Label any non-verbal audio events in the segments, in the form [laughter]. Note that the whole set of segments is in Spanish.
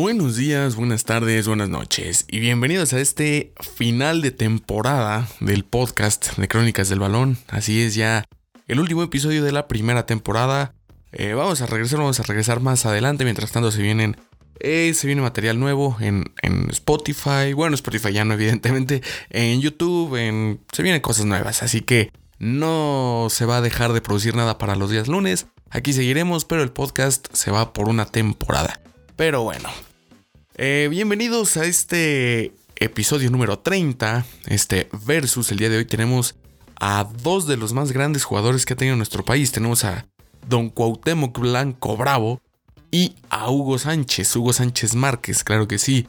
Buenos días, buenas tardes, buenas noches y bienvenidos a este final de temporada del podcast de Crónicas del Balón. Así es ya el último episodio de la primera temporada. Eh, vamos a regresar, vamos a regresar más adelante. Mientras tanto se vienen, eh, se viene material nuevo en, Spotify. Bueno, Spotify ya no [laughs] evidentemente, en YouTube, en, se vienen cosas nuevas. Así que no se va a dejar de producir nada para los días lunes. Aquí seguiremos, pero el podcast se va por una temporada. Pero bueno, eh, bienvenidos a este episodio número 30, este versus. El día de hoy tenemos a dos de los más grandes jugadores que ha tenido nuestro país. Tenemos a Don Cuauhtémoc Blanco Bravo y a Hugo Sánchez, Hugo Sánchez Márquez, claro que sí.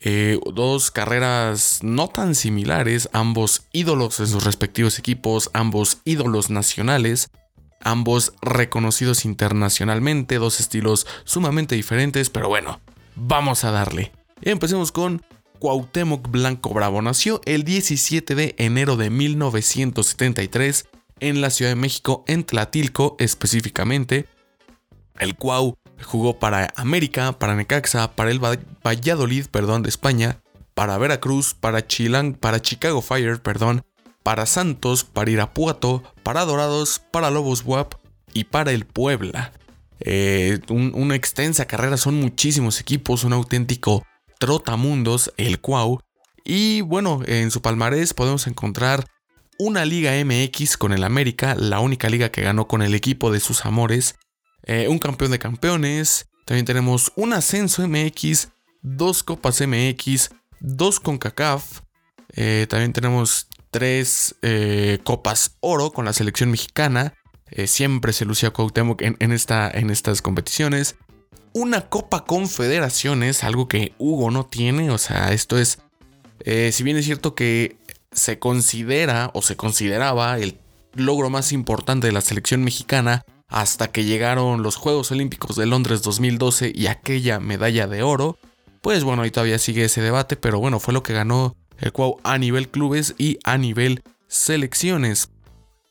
Eh, dos carreras no tan similares, ambos ídolos en sus respectivos equipos, ambos ídolos nacionales ambos reconocidos internacionalmente, dos estilos sumamente diferentes, pero bueno, vamos a darle. Empecemos con Cuauhtémoc Blanco Bravo. Nació el 17 de enero de 1973 en la Ciudad de México, en Tlatilco específicamente. El Cuau jugó para América, para Necaxa, para el Valladolid, perdón, de España, para Veracruz, para Chilang, para Chicago Fire, perdón, para Santos, para Irapuato, para Dorados, para Lobos WAP y para el Puebla. Eh, una extensa carrera, son muchísimos equipos, un auténtico trotamundos, el Cuau. Y bueno, en su palmarés podemos encontrar una Liga MX con el América, la única liga que ganó con el equipo de sus amores, eh, un campeón de campeones, también tenemos un ascenso MX, dos Copas MX, dos con CACAF, eh, también tenemos tres copas oro con la selección mexicana. Eh, siempre se lucía Cuauhtémoc en, esta, en estas competiciones. Una copa confederaciones, algo que Hugo no tiene. O sea, esto es, eh, si bien es cierto que se considera o se consideraba el logro más importante de la selección mexicana hasta que llegaron los Juegos Olímpicos de Londres 2012 y aquella medalla de oro. Pues bueno, ahí todavía sigue ese debate, pero bueno, fue lo que ganó el cual a nivel clubes y a nivel selecciones.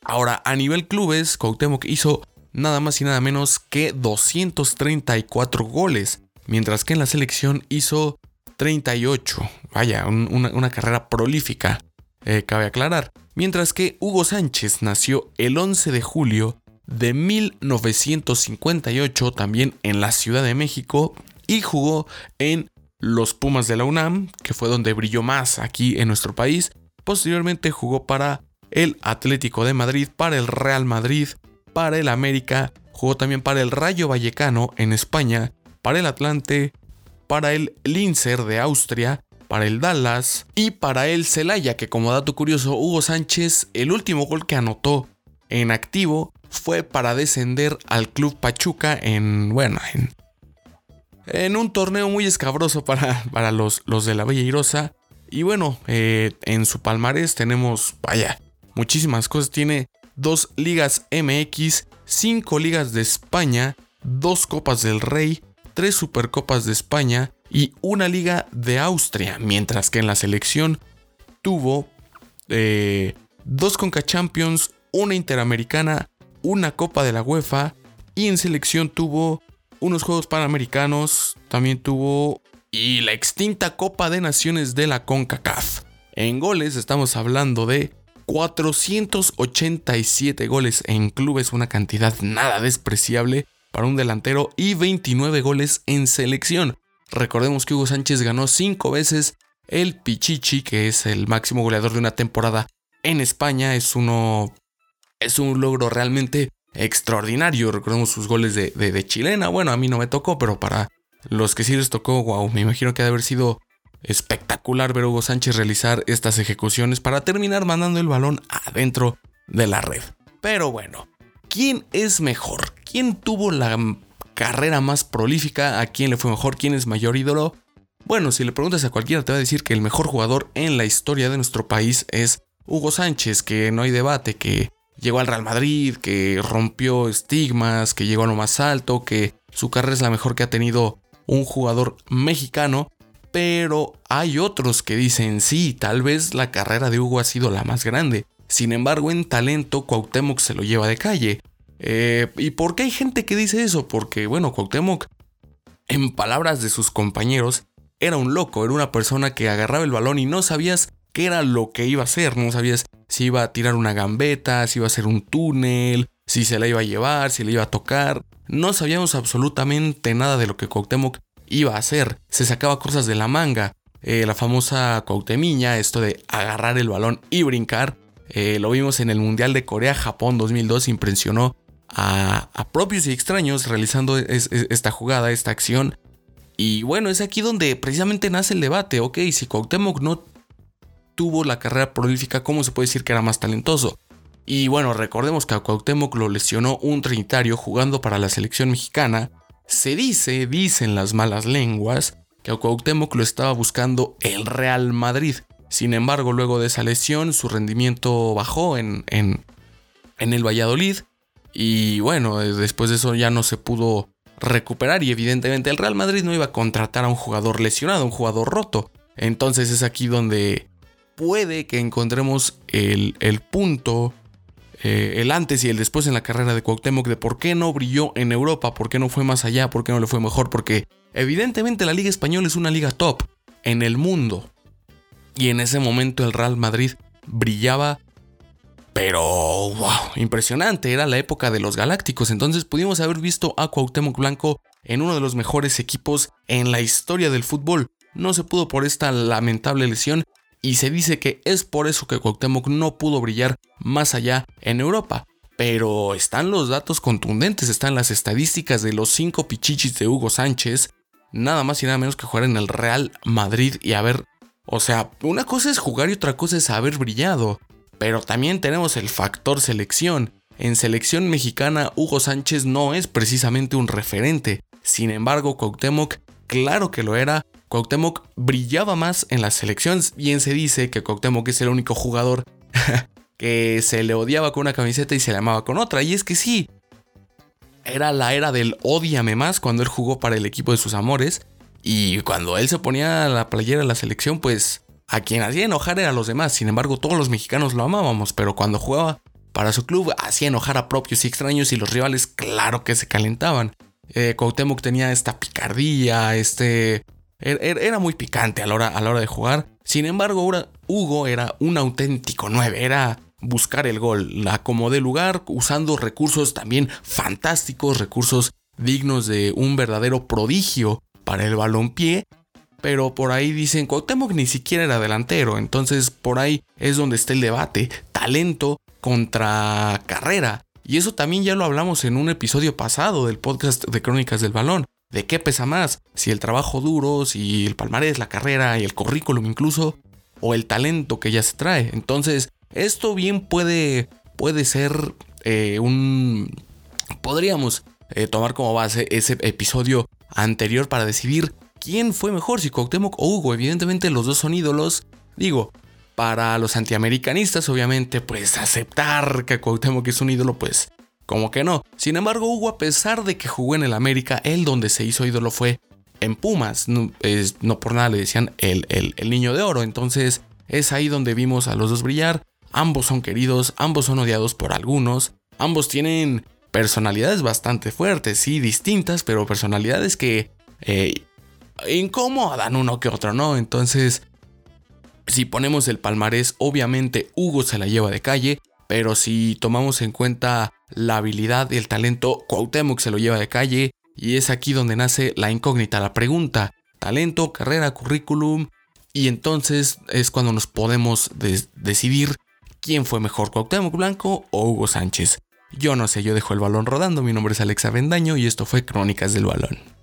Ahora, a nivel clubes, Cuauhtémoc hizo nada más y nada menos que 234 goles, mientras que en la selección hizo 38. Vaya, una, carrera prolífica, eh, cabe aclarar. Mientras que Hugo Sánchez nació el 11 de julio de 1958 también en la Ciudad de México y jugó en los Pumas de la UNAM, que fue donde brilló más aquí en nuestro país. Posteriormente jugó para el Atlético de Madrid, para el Real Madrid, para el América, jugó también para el Rayo Vallecano en España, para el Atlante, para el Linzer de Austria, para el Dallas y para el Celaya, que como dato curioso, Hugo Sánchez, el último gol que anotó en activo fue para descender al Club Pachuca en, bueno, en un torneo muy escabroso para, [laughs] para los, los de la Bella Irosa. Y bueno, eh, en su palmarés tenemos, vaya, muchísimas cosas. Tiene dos ligas MX, cinco ligas de España, dos copas del Rey, tres supercopas de España y una liga de Austria. Mientras que en la selección tuvo eh, dos Conca Champions, una Interamericana, una Copa de la UEFA y en selección tuvo unos Juegos Panamericanos, también tuvo y la extinta Copa de Naciones de la CONCACAF. En goles estamos hablando de 487 goles en clubes, una cantidad nada despreciable para un delantero y 29 goles en selección. Recordemos que Hugo Sánchez ganó 5 veces el Pichichi, que es el máximo goleador de una temporada en España. Es uno. Es un logro realmente extraordinario. Recordemos sus goles de, chilena. Bueno, a mí no me tocó, pero para los que sí les tocó, wow, me imagino que ha de haber sido espectacular ver a Hugo Sánchez realizar estas ejecuciones para terminar mandando el balón adentro de la red. Pero bueno, ¿quién es mejor? ¿Quién tuvo la carrera más prolífica? ¿A quién le fue mejor? ¿Quién es mayor ídolo? Bueno, si le preguntas a cualquiera te va a decir que el mejor jugador en la historia de nuestro país es Hugo Sánchez, que no hay debate, que llegó al Real Madrid, que rompió estigmas, que llegó a lo más alto, que su carrera es la mejor que ha tenido un jugador mexicano. Pero hay otros que dicen, sí, tal vez la carrera de Hugo ha sido la más grande. Sin embargo, en talento, Cuauhtémoc se lo lleva de calle. Eh, ¿Y por qué hay gente que dice eso? Porque, bueno, Cuauhtémoc, en palabras de sus compañeros, era un loco, era una persona que agarraba el balón y no sabías qué era lo que iba a hacer, no sabías si iba a tirar una gambeta, si iba a hacer un túnel, si se la iba a llevar, si le iba a tocar. No sabíamos absolutamente nada de lo que Cuauhtémoc iba a hacer. Se sacaba cosas de la manga. Eh, la famosa Cuauhtemiña, esto de agarrar el balón y brincar. Eh, lo vimos en el Mundial de Corea-Japón 2002, impresionó a, propios y extraños realizando esta jugada, esta acción. Y bueno, es aquí donde precisamente nace el debate. Ok, si Cuauhtémoc no tuvo la carrera prolífica, ¿cómo se puede decir que era más talentoso? Y bueno, recordemos que a Cuauhtémoc lo lesionó un trinitario jugando para la selección mexicana. Se dice, dicen las malas lenguas, que a Cuauhtémoc lo estaba buscando el Real Madrid. Sin embargo, luego de esa lesión, su rendimiento bajó en, en, en el Valladolid y bueno, eh, después de eso ya no se pudo recuperar y evidentemente el Real Madrid no iba a contratar a un jugador lesionado, un jugador roto. Entonces es aquí donde puede que encontremos el, punto, eh, el antes y el después en la carrera de Cuauhtémoc de por qué no brilló en Europa, por qué no fue más allá, por qué no le fue mejor, porque evidentemente la Liga Española es una liga top en el mundo. Y en ese momento el Real Madrid brillaba pero, wow, impresionante, era la época de los Galácticos, entonces pudimos haber visto a Cuauhtémoc Blanco en uno de los mejores equipos en la historia del fútbol. No se pudo por esta lamentable lesión y se dice que es por eso que Cuauhtémoc no pudo brillar más allá en Europa. Pero están los datos contundentes, están las estadísticas de los cinco pichichis de Hugo Sánchez, nada más y nada menos que jugar en el Real Madrid y haber... O sea, una cosa es jugar y otra cosa es haber brillado. Pero también tenemos el factor selección. En selección mexicana, Hugo Sánchez no es precisamente un referente. Sin embargo, Cuauhtémoc, claro que lo era. Cuauhtémoc brillaba más en las selecciones. Bien se dice que Cuauhtémoc es el único jugador [laughs] que se le odiaba con una camiseta y se le amaba con otra. Y es que sí, era la era del odiame más cuando él jugó para el equipo de sus amores. Y cuando él se ponía la playera de la selección, pues a quien hacía enojar era a los demás, sin embargo todos los mexicanos lo amábamos, pero cuando jugaba para su club hacía enojar a propios y extraños y los rivales claro que se calentaban. Eh, tenía esta picardía, este... Er, er, era muy picante a la hora, de jugar. Sin embargo, Hugo era un auténtico 9, era buscar el gol, la acomodé lugar usando recursos también fantásticos, recursos dignos de un verdadero prodigio para el balompié pero por ahí dicen Cuauhtémoc ni siquiera era delantero, entonces por ahí es donde está el debate, talento contra carrera. Y eso también ya lo hablamos en un episodio pasado del podcast de Crónicas del Balón. ¿De qué pesa más? Si el trabajo duro, si el palmarés, la carrera y el currículum incluso, o el talento que ya se trae. Entonces, esto bien puede, puede ser eh, un... Podríamos eh, tomar como base ese episodio anterior para decidir quién fue mejor, si Cuauhtémoc o Hugo. Evidentemente los dos son ídolos. Digo, para los antiamericanistas, obviamente, pues aceptar que Cuauhtémoc es un ídolo, pues como que no. Sin embargo, Hugo, a pesar de que jugó en el América, él donde se hizo ídolo fue en Pumas. No, por nada le decían el, el niño de oro. Entonces es ahí donde vimos a los dos brillar. Ambos son queridos, ambos son odiados por algunos. Ambos tienen personalidades bastante fuertes, sí, distintas, pero personalidades que eh, incomodan uno que otro, ¿no? Entonces, si ponemos el palmarés, obviamente Hugo se la lleva de calle, pero si tomamos en cuenta la habilidad y el talento, Cuauhtémoc se lo lleva de calle, y es aquí donde nace la incógnita, la pregunta, talento, carrera, currículum, y entonces es cuando nos podemos decidir quién fue mejor, Cuauhtémoc Blanco o Hugo Sánchez. Yo no sé, yo dejo el balón rodando, mi nombre es Alexa Vendaño y esto fue Crónicas del Balón.